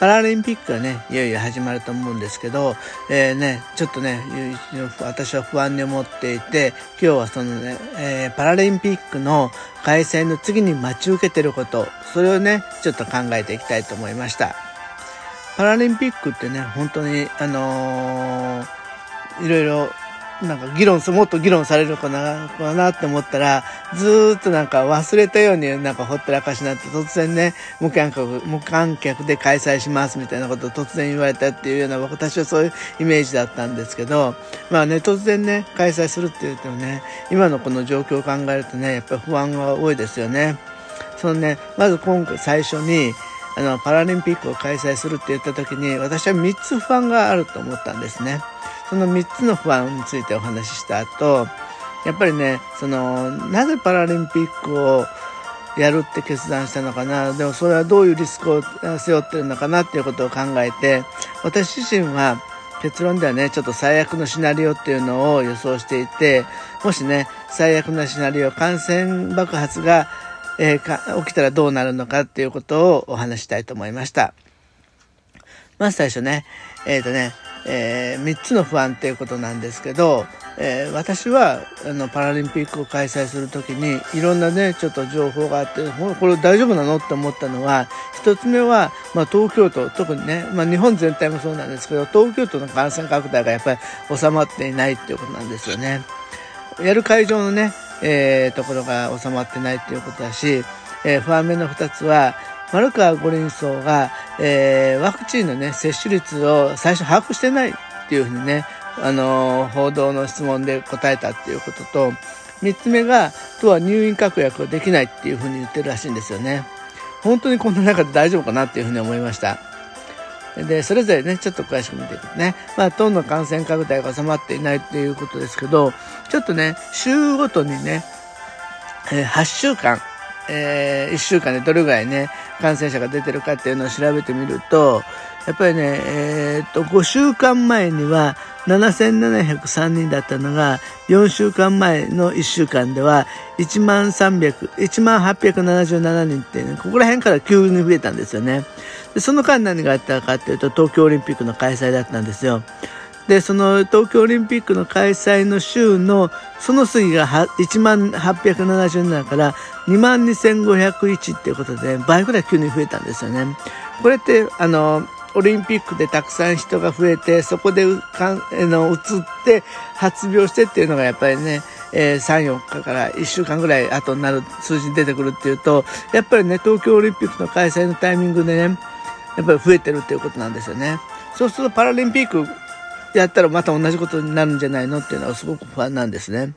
パラリンピックがね、いよいよ始まると思うんですけど、えー、ね、ちょっとね、私は不安に思っていて、今日はそのね、えー、パラリンピックの開催の次に待ち受けてること、それをね、ちょっと考えていきたいと思いました。パラリンピックってね、本当に、あのー、いろいろなんか議論す、もっと議論されるかな、かなって思ったら、ずっとなんか忘れたようになんかほったらかしになって突然ね、無観客、無観客で開催しますみたいなことを突然言われたっていうような、私はそういうイメージだったんですけど、まあね、突然ね、開催するって言ってもね、今のこの状況を考えるとね、やっぱ不安が多いですよね。そのね、まず今回最初に、あの、パラリンピックを開催するって言った時に、私は3つ不安があると思ったんですね。その3つの不安についてお話しした後、やっぱりね、その、なぜパラリンピックをやるって決断したのかな、でもそれはどういうリスクを背負ってるのかなっていうことを考えて、私自身は結論ではね、ちょっと最悪のシナリオっていうのを予想していて、もしね、最悪なシナリオ、感染爆発が、えー、起きたらどうなるのかっていうことをお話したいと思いました。まず最初ね、えっ、ー、とね、えー、3つの不安っていうことなんですけど、えー、私はあのパラリンピックを開催する時にいろんなねちょっと情報があってこれ大丈夫なのって思ったのは1つ目は、まあ、東京都特にね、まあ、日本全体もそうなんですけど東京都の感染拡大がやっぱり収まっていないっていうことなんですよね。やる会場のね、えー、ところが収まってないっていうことだし、えー、不安目の2つは丸川五輪荘が、えー、ワクチンのね、接種率を最初把握してないっていうふうにね、あのー、報道の質問で答えたっていうことと、三つ目が、都は入院確約できないっていうふうに言ってるらしいんですよね。本当にこんな中で大丈夫かなっていうふうに思いました。で、それぞれね、ちょっと詳しく見ていくとね、まあ、都の感染拡大が収まっていないっていうことですけど、ちょっとね、週ごとにね、えー、8週間、えー、1週間でどれぐらいね、感染者が出てるかっていうのを調べてみると、やっぱりね、えー、っと、5週間前には7703人だったのが、4週間前の1週間では1万300、1万877人ってね、ここら辺から急に増えたんですよね。でその間何があったかっていうと、東京オリンピックの開催だったんですよ。で、その東京オリンピックの開催の週の、その次が1万877から2万2501っていうことで、倍ぐらい急に増えたんですよね。これって、あの、オリンピックでたくさん人が増えて、そこでかんの移って発病してっていうのがやっぱりね、えー、3、4日から1週間ぐらい後になる数字に出てくるっていうと、やっぱりね、東京オリンピックの開催のタイミングでね、やっぱり増えてるっていうことなんですよね。そうするとパラリンピックやったらまた同じことになるんじゃないのっていうのはすごく不安なんですね。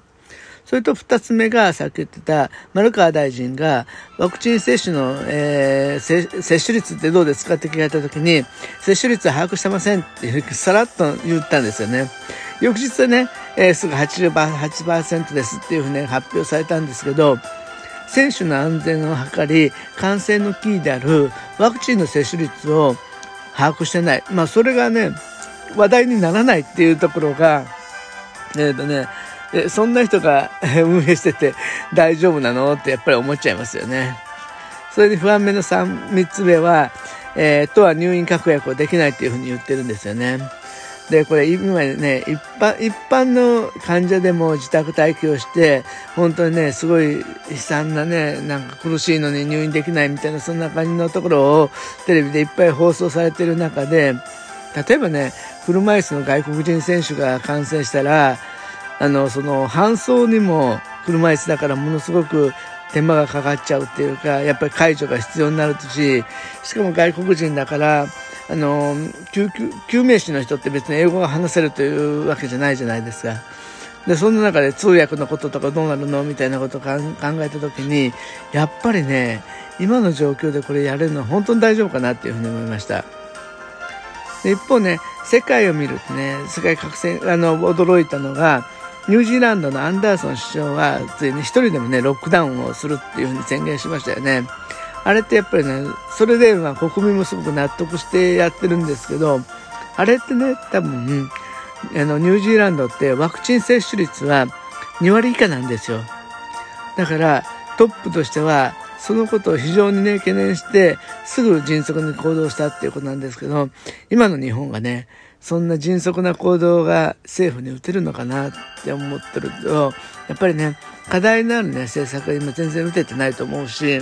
それと二つ目が、さっき言ってた、丸川大臣が、ワクチン接種の、えー、接種率ってどうですかって聞かれたときに、接種率は把握してませんってさらっと言ったんですよね。翌日ね、えー、すぐ88%ですっていうふうに発表されたんですけど、選手の安全を図り、感染のキーであるワクチンの接種率を把握してない。まあ、それがね、話題にならないっていうところが、えっ、ー、とね、そんな人が 運営してて大丈夫なのってやっぱり思っちゃいますよね。それで不安目の 3, 3つ目は、えー、都は入院確約をできないっていうふうに言ってるんですよね。で、これ今ね、一般、一般の患者でも自宅待機をして、本当にね、すごい悲惨なね、なんか苦しいのに入院できないみたいな、そんな感じのところをテレビでいっぱい放送されてる中で、例えばね、車椅子の外国人選手が感染したら、あの、その搬送にも車椅子だからものすごく手間がかかっちゃうっていうか、やっぱり介助が必要になるし、しかも外国人だから、あの、救、救命士の人って別に英語が話せるというわけじゃないじゃないですか。で、そんな中で通訳のこととかどうなるのみたいなことを考えた時に、やっぱりね、今の状況でこれやれるのは本当に大丈夫かなっていうふうに思いました。一方ね、世界を見るとね、世界各戦、あの、驚いたのが、ニュージーランドのアンダーソン首相は、ついに一人でもね、ロックダウンをするっていうふうに宣言しましたよね。あれってやっぱりね、それでまあ国民もすごく納得してやってるんですけど、あれってね、多分、あの、ニュージーランドってワクチン接種率は2割以下なんですよ。だから、トップとしては、そのことを非常にね、懸念して、すぐ迅速に行動したっていうことなんですけど、今の日本がね、そんな迅速な行動が政府に打てるのかなって思ってると、やっぱりね、課題のあるね、政策が今全然打ててないと思うし、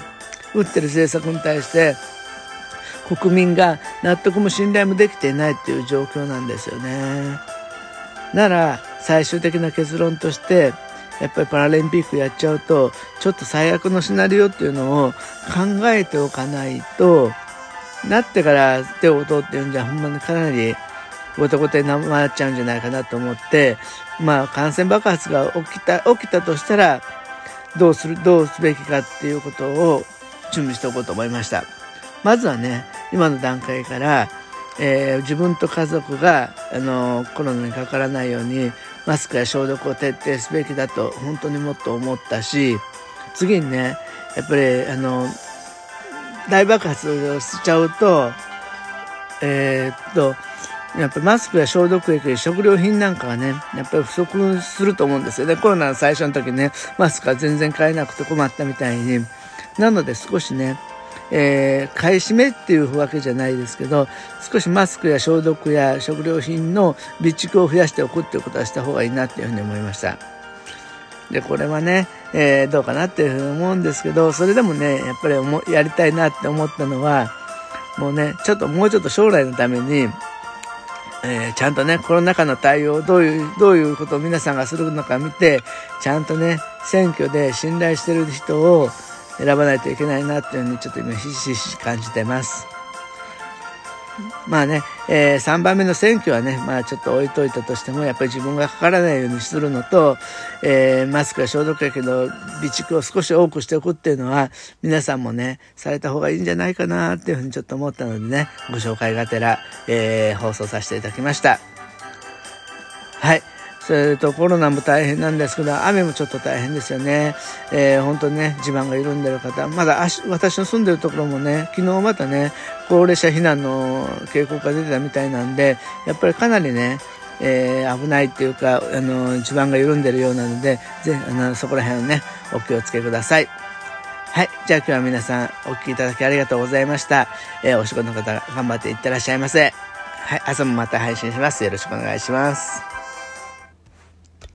打ってる政策に対して、国民が納得も信頼もできていないっていう状況なんですよね。なら、最終的な結論として、やっぱりパラリンピックやっちゃうと、ちょっと最悪のシナリオっていうのを考えておかないと、なってから手を打とうっていうんじゃ、ほんまにかなりごてごてになっちゃうんじゃないかなと思って、まあ感染爆発が起きた、起きたとしたら、どうする、どうすべきかっていうことを準備しておこうと思いました。まずはね、今の段階から、えー、自分と家族が、あの、コロナにかからないように、マスクや消毒を徹底すべきだと、本当にもっと思ったし、次にね、やっぱり、あの、大爆発をしちゃうと、えー、っと、やっぱマスクや消毒液、食料品なんかがね、やっぱり不足すると思うんですよね。コロナの最初の時ね、マスクは全然買えなくて困ったみたいに。なので少しね、えー、買い占めっていうわけじゃないですけど、少しマスクや消毒や食料品の備蓄を増やしておくっていうことはした方がいいなっていうふうに思いました。で、これはね、えー、どうかなっていうふうに思うんですけど、それでもね、やっぱりやりたいなって思ったのは、もうね、ちょっともうちょっと将来のために、えー、ちゃんとね、コロナ禍の対応、どういう、どういうことを皆さんがするのか見て、ちゃんとね、選挙で信頼してる人を、選ばないといけないなっていうふうにちょっと今ひしひし感じてます。まあね、えー、3番目の選挙はね、まあちょっと置いといたとしても、やっぱり自分がかからないようにするのと、えー、マスクや消毒液の備蓄を少し多くしておくっていうのは、皆さんもね、された方がいいんじゃないかなっていうふうにちょっと思ったのでね、ご紹介がてら、えー、放送させていただきました。はい。それとコロナも大変なんですけど、雨もちょっと大変ですよね。えー、本当にね、地盤が緩んでる方、まだ私の住んでるところもね、昨日またね、高齢者避難の警告が出てたみたいなんで、やっぱりかなりね、えー、危ないっていうか、あの、地盤が緩んでるようなので、ぜひ、あの、そこら辺をね、お気をつけください。はい。じゃあ今日は皆さんお聴きいただきありがとうございました。えー、お仕事の方頑張っていってらっしゃいませ。はい。朝もまた配信します。よろしくお願いします。